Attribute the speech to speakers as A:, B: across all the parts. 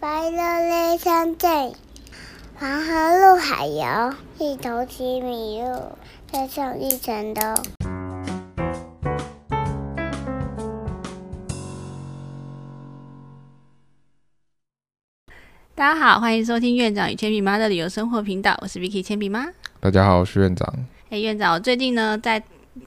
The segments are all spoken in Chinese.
A: 白热泪相对，黄河入海游，一头骑麋鹿，再上一层楼。
B: 大家好，欢迎收听院长与铅笔妈的旅游生活频道，我是 Vicky 铅笔妈。
C: 大家好，我是院长。
B: 哎，院长，我最近呢在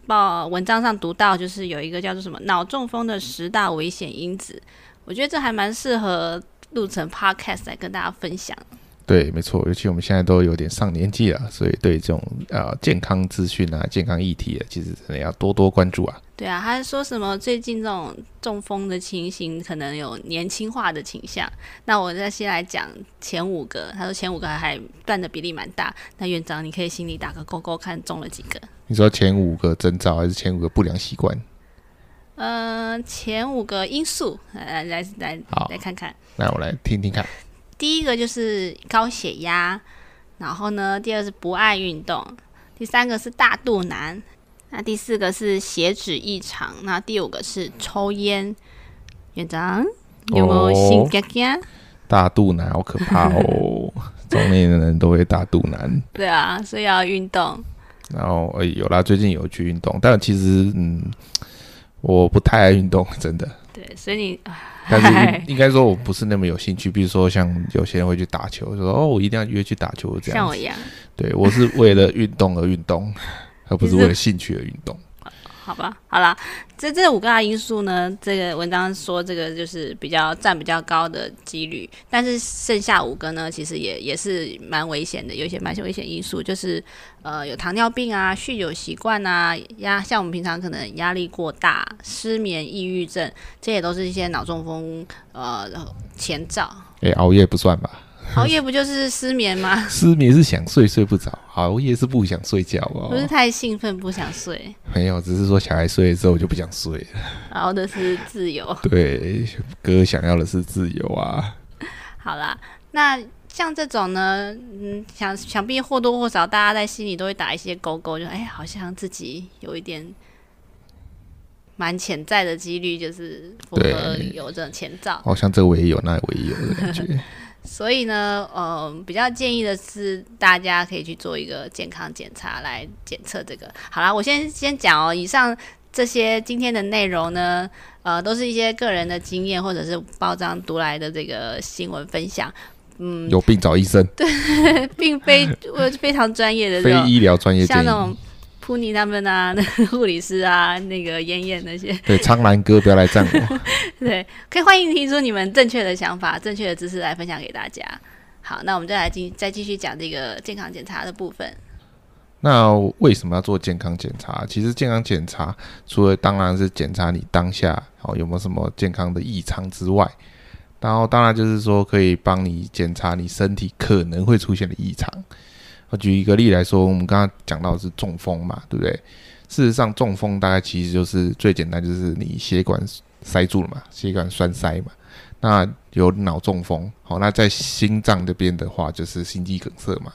B: 报文章上读到，就是有一个叫做什么脑中风的十大危险因子，我觉得这还蛮适合录成 Podcast 来跟大家分享。
C: 对，没错，尤其我们现在都有点上年纪了，所以对这种呃健康资讯啊、健康议题啊，其实真的要多多关注啊。
B: 对啊，他说什么最近这种中风的情形可能有年轻化的倾向。那我再先来讲前五个，他说前五个还占的比例蛮大。那院长，你可以心里打个勾勾，看中了几个？
C: 你说前五个征兆还是前五个不良习惯？
B: 呃，前五个因素，来来来来看看。
C: 那我来听听看。
B: 第一个就是高血压，然后呢，第二是不爱运动，第三个是大肚腩，那第四个是血脂异常，那第五个是抽烟。院长有没有心惊惊？
C: 大肚腩好可怕哦，中年的人都会大肚腩。
B: 对啊，所以要运动。
C: 然后有啦，最近有去运动，但其实嗯，我不太爱运动，真的。
B: 对，所以你。
C: 但是应该说，我不是那么有兴趣。比如说，像有些人会去打球，说哦，我一定要约去打球这样。
B: 像我一样。
C: 对，我是为了运动而运动，而不是为了兴趣而运动。
B: 好吧，好了，这这五个因素呢，这个文章说这个就是比较占比较高的几率，但是剩下五个呢，其实也也是蛮危险的，有一些蛮危险因素，就是呃有糖尿病啊、酗酒习惯啊、压像我们平常可能压力过大、失眠、抑郁症，这也都是一些脑中风呃前兆。
C: 哎，熬夜不算吧？
B: 熬夜不就是失眠吗？
C: 失眠是想睡睡不着，熬夜是不想睡觉哦。
B: 不是太兴奋不想睡？
C: 没有，只是说小孩睡了之后我就不想睡了。
B: 熬的是自由。
C: 对，哥想要的是自由啊。
B: 好啦，那像这种呢，嗯，想想必或多或少大家在心里都会打一些勾勾，就哎，好像自己有一点蛮潜在的几率，就是符合有这种前兆。
C: 好像这我也有，那我也有的感觉。
B: 所以呢，呃，比较建议的是，大家可以去做一个健康检查来检测这个。好啦，我先先讲哦，以上这些今天的内容呢，呃，都是一些个人的经验或者是报章读来的这个新闻分享。
C: 嗯，有病找医生。
B: 对，并非我非常专业的，
C: 非医疗专业
B: 像那种。普尼他们啊，那护理师啊，那个燕燕那些，
C: 对，苍兰哥不要来赞我。
B: 对，可以欢迎提出你们正确的想法、正确的知识来分享给大家。好，那我们就来继再继续讲这个健康检查的部分。
C: 那为什么要做健康检查？其实健康检查除了当然是检查你当下哦有没有什么健康的异常之外，然后当然就是说可以帮你检查你身体可能会出现的异常。我举一个例来说，我们刚刚讲到是中风嘛，对不对？事实上，中风大概其实就是最简单，就是你血管塞住了嘛，血管栓塞嘛。那有脑中风，好，那在心脏这边的话，就是心肌梗塞嘛，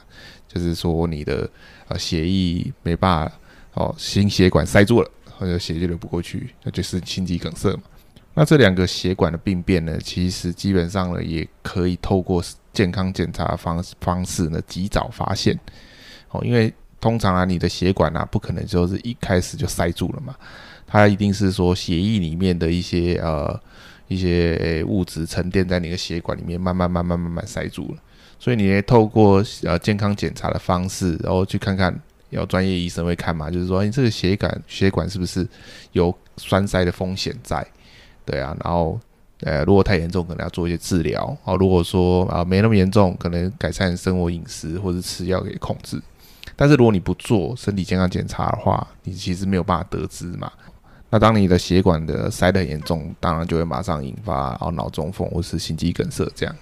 C: 就是说你的呃血液没办法，哦，心血管塞住了，或者血就流不过去，那就是心肌梗塞嘛。那这两个血管的病变呢，其实基本上呢，也可以透过。健康检查方方式呢，及早发现哦，因为通常啊，你的血管啊，不可能就是一开始就塞住了嘛，它一定是说血液里面的一些呃一些物质沉淀在你的血管里面，慢慢慢慢慢慢塞住了。所以你透过呃健康检查的方式，然后去看看，有专业医生会看嘛，就是说你这个血管血管是不是有栓塞的风险在？对啊，然后。呃，如果太严重，可能要做一些治疗啊。如果说啊没那么严重，可能改善生活饮食或者吃药给控制。但是如果你不做身体健康检查的话，你其实没有办法得知嘛。那当你的血管的塞得很严重，当然就会马上引发啊脑中风或是心肌梗塞这样。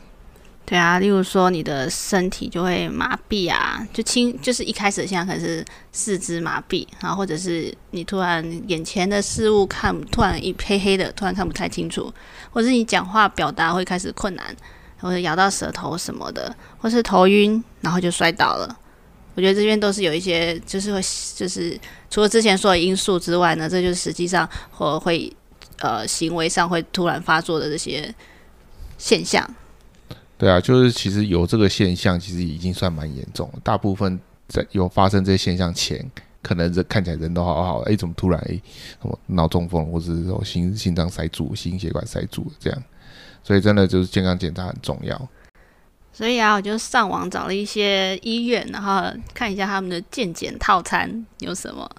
B: 对啊，例如说你的身体就会麻痹啊，就轻就是一开始现在可能是四肢麻痹，然后或者是你突然眼前的事物看突然一黑黑的，突然看不太清楚，或者是你讲话表达会开始困难，或者咬到舌头什么的，或是头晕，然后就摔倒了。我觉得这边都是有一些就是会就是除了之前说的因素之外呢，这就是实际上或会呃行为上会突然发作的这些现象。
C: 对啊，就是其实有这个现象，其实已经算蛮严重了。大部分在有发生这些现象前，可能人看起来人都好好，哎，怎么突然哎什么脑中风，或者是说心心脏塞住、心血管塞住这样？所以真的就是健康检查很重要。
B: 所以啊，我就上网找了一些医院，然后看一下他们的健检套餐有什么。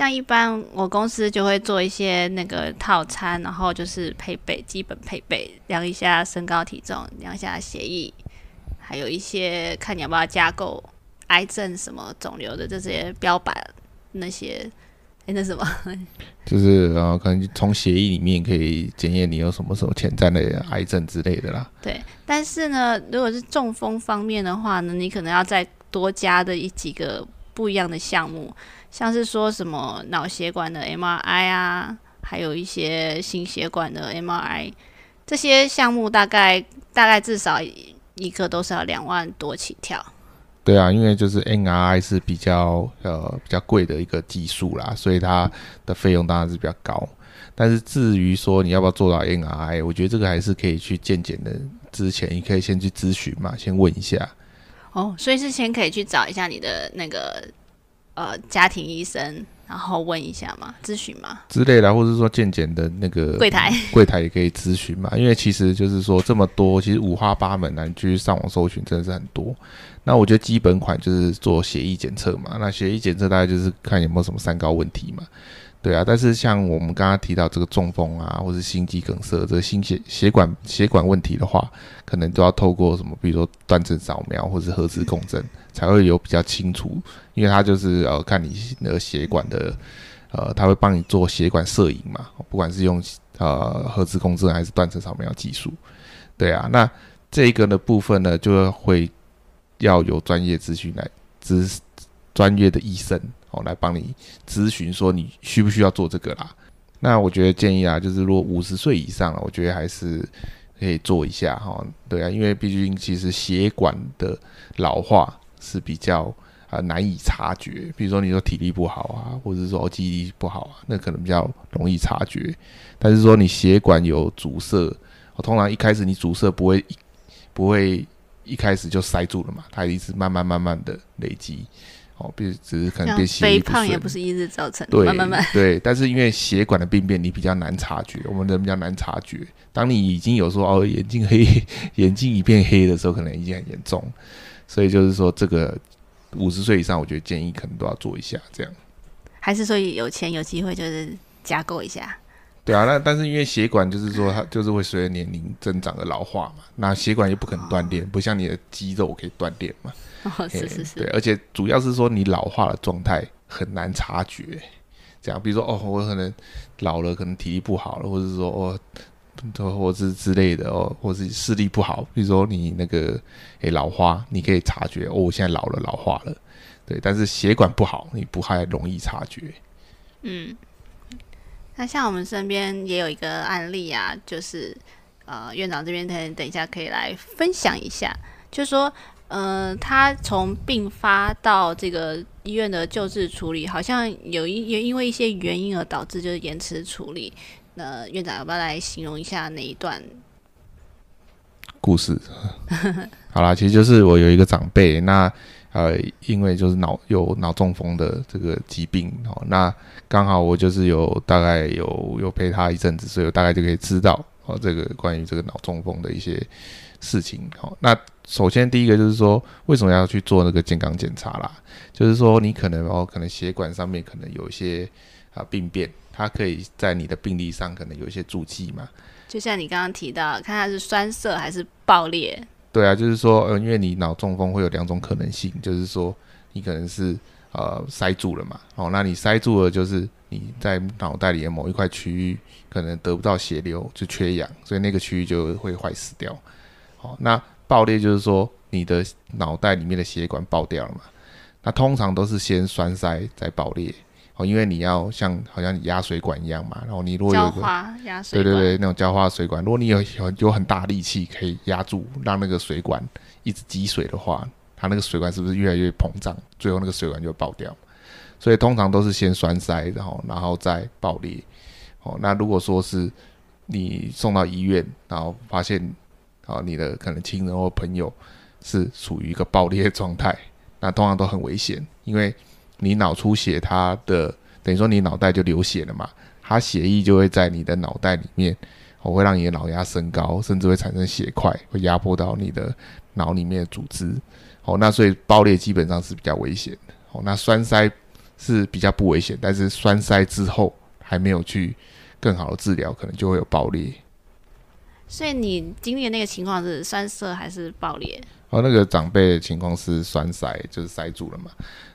B: 像一般我公司就会做一些那个套餐，然后就是配备基本配备，量一下身高体重，量一下血液，还有一些看你要不要加购癌症什么肿瘤的这些标板那些。那什么？
C: 就是呃，可能从协议里面可以检验你有什么什么潜在的癌症之类的啦。
B: 对，但是呢，如果是中风方面的话呢，你可能要再多加的一几个不一样的项目，像是说什么脑血管的 MRI 啊，还有一些心血管的 MRI，这些项目大概大概至少一个都是要两万多起跳。
C: 对啊，因为就是 NRI 是比较呃比较贵的一个技术啦，所以它的费用当然是比较高。但是至于说你要不要做到 NRI，我觉得这个还是可以去健检的之前，你可以先去咨询嘛，先问一下。
B: 哦，所以是先可以去找一下你的那个呃家庭医生，然后问一下嘛，咨询嘛
C: 之类的，或者说健检的那个
B: 柜台
C: 柜台也可以咨询嘛。因为其实就是说这么多，其实五花八门啊，你去上网搜寻真的是很多。那我觉得基本款就是做血液检测嘛，那血液检测大概就是看有没有什么三高问题嘛，对啊。但是像我们刚刚提到这个中风啊，或是心肌梗塞这个心血血管血管问题的话，可能都要透过什么，比如说断层扫描或是核磁共振，才会有比较清楚，因为它就是呃看你那个血管的呃，它会帮你做血管摄影嘛，不管是用呃核磁共振还是断层扫描技术，对啊。那这个的部分呢，就会。要有专业咨询来咨专业的医生哦来帮你咨询说你需不需要做这个啦？那我觉得建议啊，就是如果五十岁以上了，我觉得还是可以做一下哈。对啊，因为毕竟其实血管的老化是比较啊难以察觉，比如说你说体力不好啊，或者是说记忆力不好啊，那可能比较容易察觉。但是说你血管有阻塞，我通常一开始你阻塞不会不会。一开始就塞住了嘛，它一直慢慢慢慢的累积，哦，比只是可能变
B: 肥胖也不是一日造成，
C: 对，
B: 慢慢慢
C: 对，但是因为血管的病变你比较难察觉，我们人比较难察觉。当你已经有说哦眼睛黑，眼睛一片黑的时候，可能已经很严重。所以就是说，这个五十岁以上，我觉得建议可能都要做一下这样。
B: 还是说有钱有机会就是加购一下。
C: 对啊，那但是因为血管就是说它就是会随着年龄增长的老化嘛，那血管又不可能断裂，不像你的肌肉可以断裂嘛。
B: 哦，是是是。
C: 对，而且主要是说你老化的状态很难察觉，这样，比如说哦，我可能老了，可能体力不好了，或者是说哦，或者是之类的哦，或是视力不好，比如说你那个诶老花，你可以察觉哦，我现在老了，老化了。对，但是血管不好，你不太容易察觉。
B: 嗯。那像我们身边也有一个案例啊，就是呃院长这边等等一下可以来分享一下，就说呃他从病发到这个医院的救治处理，好像有一也因为一些原因而导致就是延迟处理。那院长要不要来形容一下那一段
C: 故事？好啦，其实就是我有一个长辈，那。呃，因为就是脑有脑中风的这个疾病哦，那刚好我就是有大概有有陪他一阵子，所以我大概就可以知道哦，这个关于这个脑中风的一些事情。好，那首先第一个就是说，为什么要去做那个健康检查啦？就是说你可能哦，可能血管上面可能有一些啊病变，它可以在你的病历上可能有一些注记嘛。
B: 就像你刚刚提到，看它是栓塞还是爆裂。
C: 对啊，就是说，呃，因为你脑中风会有两种可能性，就是说，你可能是呃塞住了嘛，哦，那你塞住了，就是你在脑袋里的某一块区域可能得不到血流，就缺氧，所以那个区域就会坏死掉。好，那爆裂就是说你的脑袋里面的血管爆掉了嘛，那通常都是先栓塞再爆裂。因为你要像好像压水管一样嘛，然后你如果有个对对对那种浇花水管，如果你有有有很大力气可以压住，让那个水管一直积水的话，它那个水管是不是越来越膨胀，最后那个水管就爆掉？所以通常都是先栓塞，然后然后再爆裂。哦，那如果说是你送到医院，然后发现啊，你的可能亲人或朋友是处于一个爆裂状态，那通常都很危险，因为你脑出血，它的等于说你脑袋就流血了嘛，它血液就会在你的脑袋里面，哦，会让你的脑压升高，甚至会产生血块，会压迫到你的脑里面的组织，哦，那所以爆裂基本上是比较危险的，哦，那栓塞是比较不危险，但是栓塞之后还没有去更好的治疗，可能就会有爆裂。
B: 所以你经历的那个情况是栓塞还是爆裂？
C: 哦，那个长辈的情况是栓塞，就是塞住了嘛。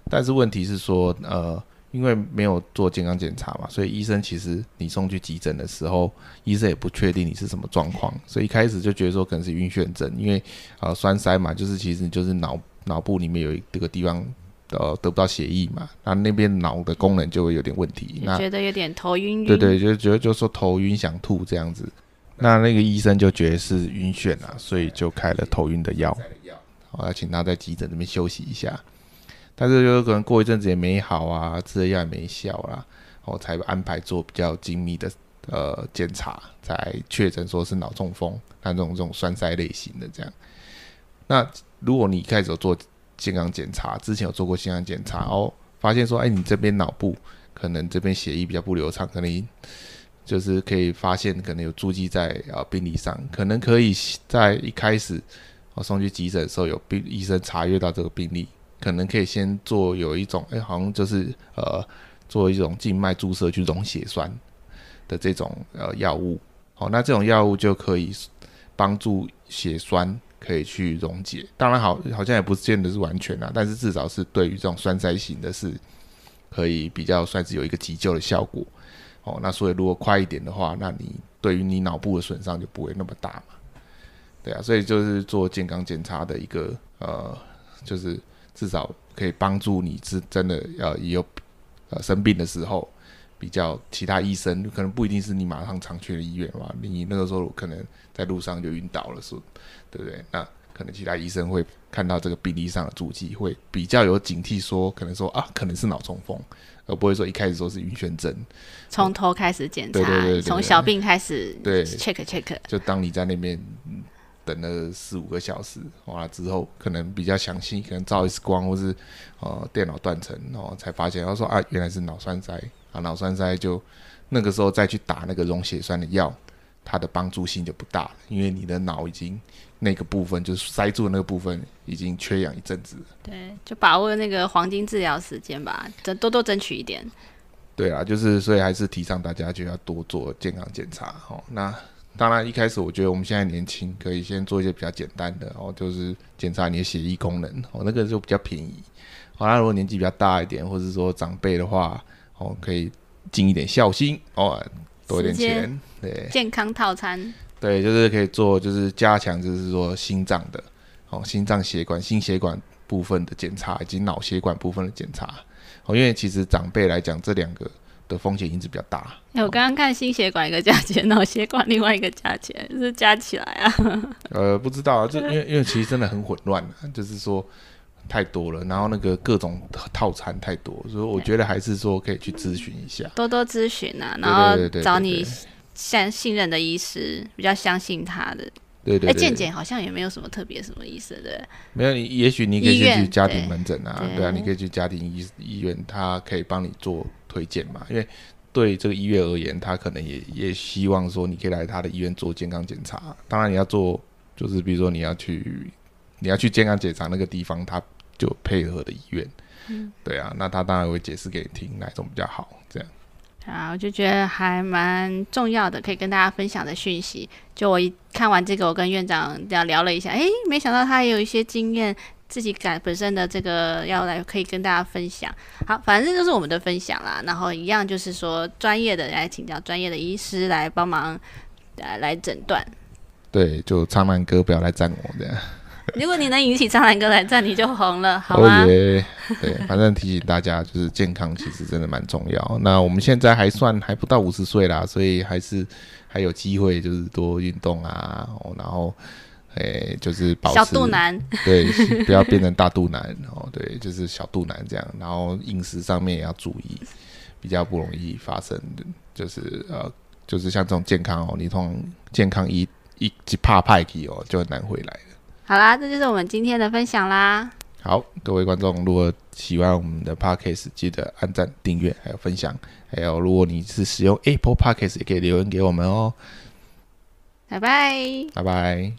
C: 但是问题是说，呃，因为没有做健康检查嘛，所以医生其实你送去急诊的时候，医生也不确定你是什么状况，所以一开始就觉得说可能是晕眩症，因为呃栓塞嘛，就是其实就是脑脑部里面有一这个地方呃得不到血液嘛，那那边脑的功能就会有点问题。那
B: 觉得有点头晕晕。
C: 对对，就觉得就说头晕想吐这样子。那那个医生就觉得是晕眩啊，所以就开了头晕的药，好，请他在急诊这边休息一下。但是就有可能过一阵子也没好啊，吃的药也没效啦，我才安排做比较精密的呃检查，才确诊说是脑中风，那这种这种栓塞类型的这样。那如果你一开始有做健康检查，之前有做过健康检查哦，发现说，哎，你这边脑部可能这边血液比较不流畅，可能。就是可以发现可能有注记在啊病历上，可能可以在一开始我送去急诊的时候有病医生查阅到这个病例，可能可以先做有一种哎好像就是呃做一种静脉注射去溶血栓的这种呃药物，好那这种药物就可以帮助血栓可以去溶解，当然好好像也不见得是完全啊，但是至少是对于这种栓塞型的是可以比较算是有一个急救的效果。哦，那所以如果快一点的话，那你对于你脑部的损伤就不会那么大嘛？对啊，所以就是做健康检查的一个呃，就是至少可以帮助你是真的呃有呃生病的时候，比较其他医生可能不一定是你马上常去的医院嘛，你那个时候可能在路上就晕倒了，是，对不对？那可能其他医生会看到这个病历上的足迹，会比较有警惕，说可能说啊，可能是脑中风。而不会说一开始说是晕眩症，
B: 从头开始检查，从小病开始，
C: 对
B: ，check check。
C: 就当你在那边等了四五个小时，完了之后，可能比较详细，可能照一次光或是呃电脑断层，然后才发现，他说啊，原来是脑栓塞啊，脑栓塞就那个时候再去打那个溶血栓的药，它的帮助性就不大了，因为你的脑已经。那个部分就是塞住的那个部分，已经缺氧一阵子。
B: 对，就把握那个黄金治疗时间吧，争多多争取一点。
C: 对啊，就是所以还是提倡大家就要多做健康检查哦。那当然一开始我觉得我们现在年轻，可以先做一些比较简单的哦，就是检查你的血液功能哦，那个就比较便宜。好，那如果年纪比较大一点，或者说长辈的话，哦，可以尽一点孝心哦，多一点钱，对，
B: 健康套餐。
C: 对，就是可以做，就是加强，就是说心脏的，哦，心脏血管、心血管部分的检查，以及脑血管部分的检查。哦，因为其实长辈来讲，这两个的风险因子比较大。
B: 哎，我刚刚看心血管一个价钱，脑血管另外一个价钱，是加起来啊？
C: 呃，不知道啊，就因为因为其实真的很混乱，就是说太多了，然后那个各种套餐太多，所以我觉得还是说可以去咨询一下，
B: 多多咨询啊，然后找你。相信任的医师，比较相信他的。
C: 对对。哎，
B: 健检好像也没有什么特别什么意思，对。
C: 没有，你也许你可以先去家庭门诊啊，对啊，你可以去家庭医医院，他可以帮你做推荐嘛。因为对这个医院而言，他可能也也希望说你可以来他的医院做健康检查。当然你要做，就是比如说你要去你要去健康检查那个地方，他就配合的医院。嗯。对啊，那他当然会解释给你听哪种比较好，这样。
B: 啊，我就觉得还蛮重要的，可以跟大家分享的讯息。就我一看完这个，我跟院长这样聊了一下，诶，没想到他也有一些经验，自己感本身的这个要来可以跟大家分享。好，反正就是我们的分享啦。然后一样就是说，专业的来请教专业的医师来帮忙，来来诊断。
C: 对，就苍兰哥不要来赞我这样。
B: 如果你能引起苍兰哥来赞，你就红了，好吗？
C: 对，反正提醒大家，就是健康其实真的蛮重要。那我们现在还算还不到五十岁啦，所以还是还有机会，就是多运动啊，然后，诶，就是保持
B: 小肚腩，
C: 对，不要变成大肚腩哦。对，就是小肚腩这样，然后饮食上面也要注意，比较不容易发生的，就是呃，就是像这种健康哦，你从健康一。一一怕派去哦，就很难回来了。
B: 好啦，这就是我们今天的分享啦。
C: 好，各位观众，如果喜欢我们的 Podcast，记得按赞、订阅，还有分享。还有，如果你是使用 Apple Podcast，也可以留言给我们哦。
B: 拜拜。
C: 拜拜。